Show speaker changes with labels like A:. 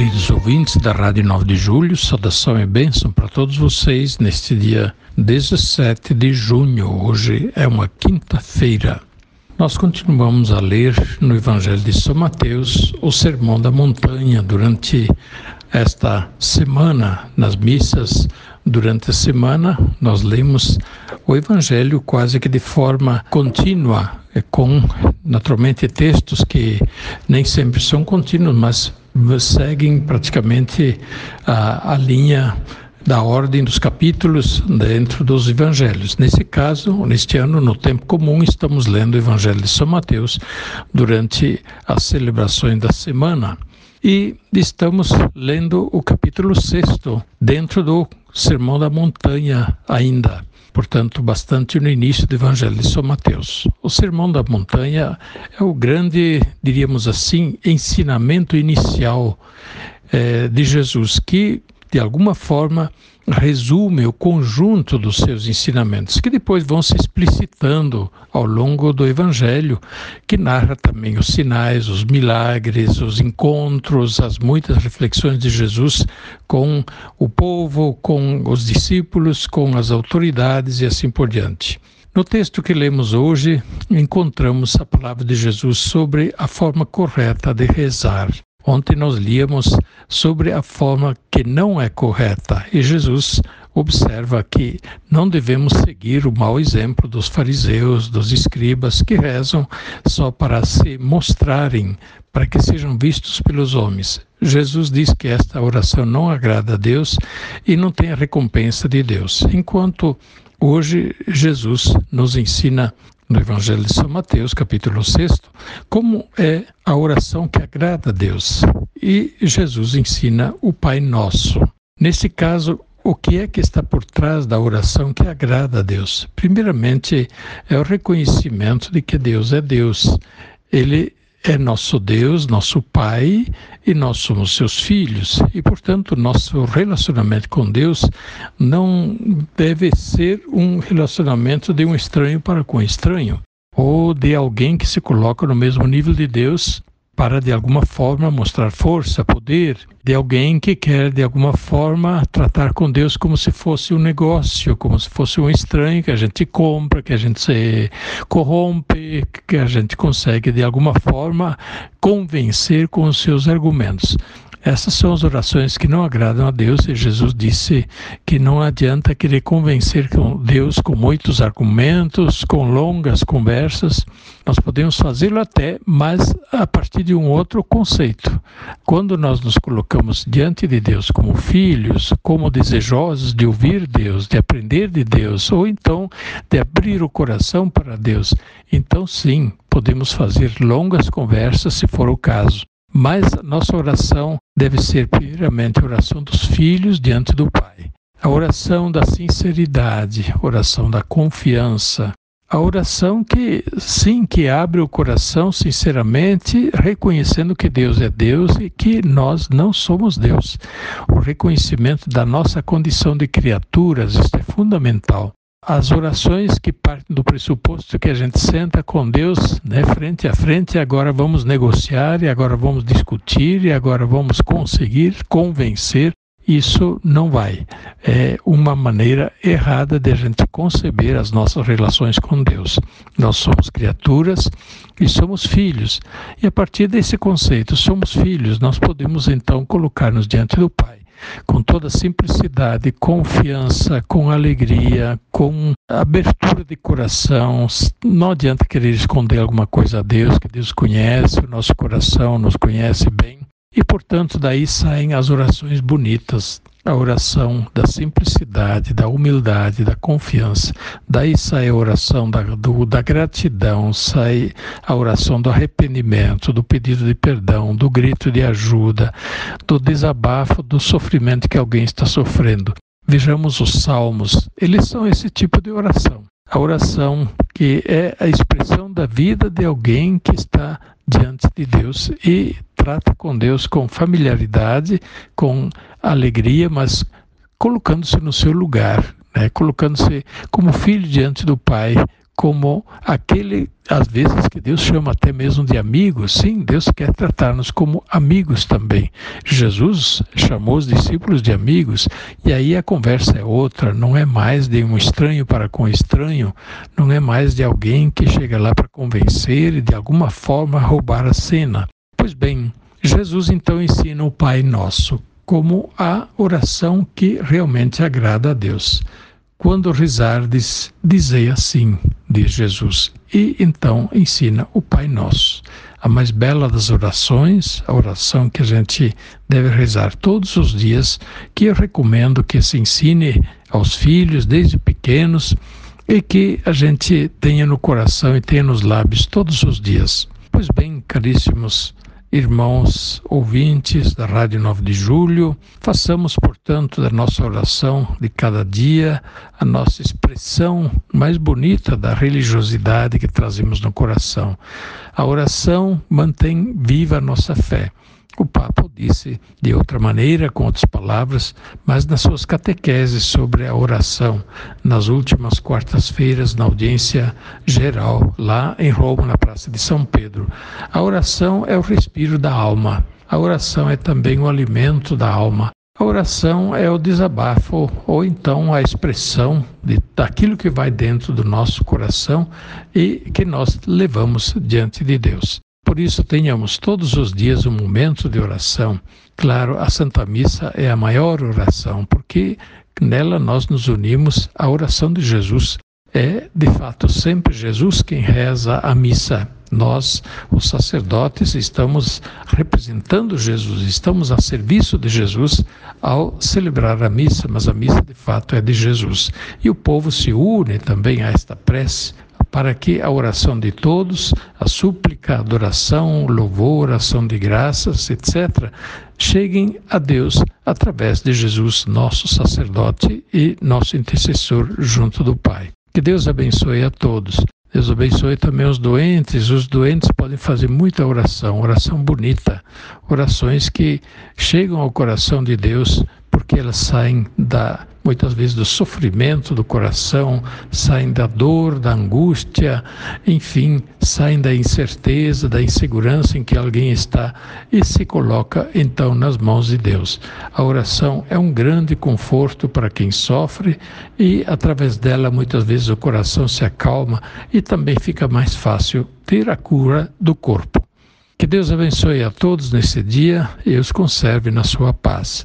A: Queridos ouvintes da Rádio 9 de Julho, saudação e bênção para todos vocês neste dia 17 de junho. Hoje é uma quinta-feira. Nós continuamos a ler no Evangelho de São Mateus o Sermão da Montanha durante esta semana, nas missas. Durante a semana, nós lemos o Evangelho quase que de forma contínua, com naturalmente textos que nem sempre são contínuos, mas seguem praticamente a, a linha da ordem dos capítulos dentro dos evangelhos. Nesse caso, neste ano, no tempo comum, estamos lendo o Evangelho de São Mateus durante as celebrações da semana. E estamos lendo o capítulo 6 dentro do Sermão da Montanha ainda portanto, bastante no início do Evangelho de São Mateus. O Sermão da Montanha é o grande, diríamos assim, ensinamento inicial é, de Jesus, que de alguma forma resume o conjunto dos seus ensinamentos, que depois vão se explicitando ao longo do Evangelho, que narra também os sinais, os milagres, os encontros, as muitas reflexões de Jesus com o povo, com os discípulos, com as autoridades e assim por diante. No texto que lemos hoje, encontramos a palavra de Jesus sobre a forma correta de rezar. Ontem nós líamos sobre a forma que não é correta e Jesus observa que não devemos seguir o mau exemplo dos fariseus, dos escribas que rezam só para se mostrarem, para que sejam vistos pelos homens. Jesus diz que esta oração não agrada a Deus e não tem a recompensa de Deus. Enquanto hoje Jesus nos ensina no Evangelho de São Mateus, capítulo 6, como é a oração que agrada a Deus. E Jesus ensina o Pai Nosso. Nesse caso, o que é que está por trás da oração que agrada a Deus? Primeiramente, é o reconhecimento de que Deus é Deus. Ele é nosso Deus, nosso Pai, e nós somos seus filhos. E, portanto, nosso relacionamento com Deus não deve ser um relacionamento de um estranho para com estranho, ou de alguém que se coloca no mesmo nível de Deus para de alguma forma mostrar força, poder, de alguém que quer de alguma forma tratar com Deus como se fosse um negócio, como se fosse um estranho que a gente compra, que a gente se corrompe, que a gente consegue de alguma forma convencer com os seus argumentos. Essas são as orações que não agradam a Deus e Jesus disse que não adianta querer convencer Deus com muitos argumentos, com longas conversas. Nós podemos fazê-lo até, mas a partir de um outro conceito. Quando nós nos colocamos diante de Deus como filhos, como desejosos de ouvir Deus, de aprender de Deus, ou então de abrir o coração para Deus, então sim, podemos fazer longas conversas se for o caso. Mas nossa oração deve ser primeiramente a oração dos filhos diante do Pai. A oração da sinceridade, a oração da confiança, a oração que sim, que abre o coração sinceramente, reconhecendo que Deus é Deus e que nós não somos Deus. O reconhecimento da nossa condição de criaturas, isto é fundamental as orações que partem do pressuposto que a gente senta com Deus né, frente a frente, agora vamos negociar, e agora vamos discutir, e agora vamos conseguir convencer, isso não vai. É uma maneira errada de a gente conceber as nossas relações com Deus. Nós somos criaturas e somos filhos. E a partir desse conceito, somos filhos, nós podemos então colocar-nos diante do Pai com toda simplicidade, confiança, com alegria, com abertura de coração. Não adianta querer esconder alguma coisa a Deus, que Deus conhece o nosso coração, nos conhece bem. E, portanto, daí saem as orações bonitas, a oração da simplicidade, da humildade, da confiança. Daí sai a oração da, do, da gratidão, sai a oração do arrependimento, do pedido de perdão, do grito de ajuda, do desabafo, do sofrimento que alguém está sofrendo. Vejamos os salmos, eles são esse tipo de oração. A oração que é a expressão da vida de alguém que está diante de Deus e trata com Deus com familiaridade, com alegria, mas colocando-se no seu lugar, né? colocando-se como filho diante do Pai, como aquele, às vezes, que Deus chama até mesmo de amigos. Sim, Deus quer tratar-nos como amigos também. Jesus chamou os discípulos de amigos, e aí a conversa é outra, não é mais de um estranho para com estranho, não é mais de alguém que chega lá para convencer e de alguma forma roubar a cena. Pois bem, Jesus então ensina o Pai Nosso como a oração que realmente agrada a Deus. Quando rezardes, dizei assim, diz Jesus, e então ensina o Pai Nosso. A mais bela das orações, a oração que a gente deve rezar todos os dias, que eu recomendo que se ensine aos filhos desde pequenos e que a gente tenha no coração e tenha nos lábios todos os dias. Pois bem, caríssimos Irmãos ouvintes da Rádio 9 de Julho, façamos, portanto, da nossa oração de cada dia a nossa expressão mais bonita da religiosidade que trazemos no coração. A oração mantém viva a nossa fé. O Papa disse de outra maneira, com outras palavras, mas nas suas catequeses sobre a oração, nas últimas quartas-feiras, na audiência geral, lá em Roma, na Praça de São Pedro. A oração é o respiro da alma. A oração é também o alimento da alma. A oração é o desabafo, ou então a expressão de, daquilo que vai dentro do nosso coração e que nós levamos diante de Deus. Por isso, tenhamos todos os dias um momento de oração. Claro, a Santa Missa é a maior oração, porque nela nós nos unimos à oração de Jesus. É, de fato, sempre Jesus quem reza a missa. Nós, os sacerdotes, estamos representando Jesus, estamos a serviço de Jesus ao celebrar a missa, mas a missa de fato é de Jesus. E o povo se une também a esta prece para que a oração de todos, a súplica, a adoração, louvor, ação de graças, etc., cheguem a Deus através de Jesus, nosso sacerdote e nosso intercessor junto do Pai. Que Deus abençoe a todos. Deus abençoe também os doentes. Os doentes podem fazer muita oração, oração bonita, orações que chegam ao coração de Deus porque elas saem da muitas vezes do sofrimento do coração, saem da dor, da angústia, enfim, saem da incerteza, da insegurança em que alguém está e se coloca então nas mãos de Deus. A oração é um grande conforto para quem sofre e através dela muitas vezes o coração se acalma e também fica mais fácil ter a cura do corpo. Que Deus abençoe a todos nesse dia e os conserve na sua paz.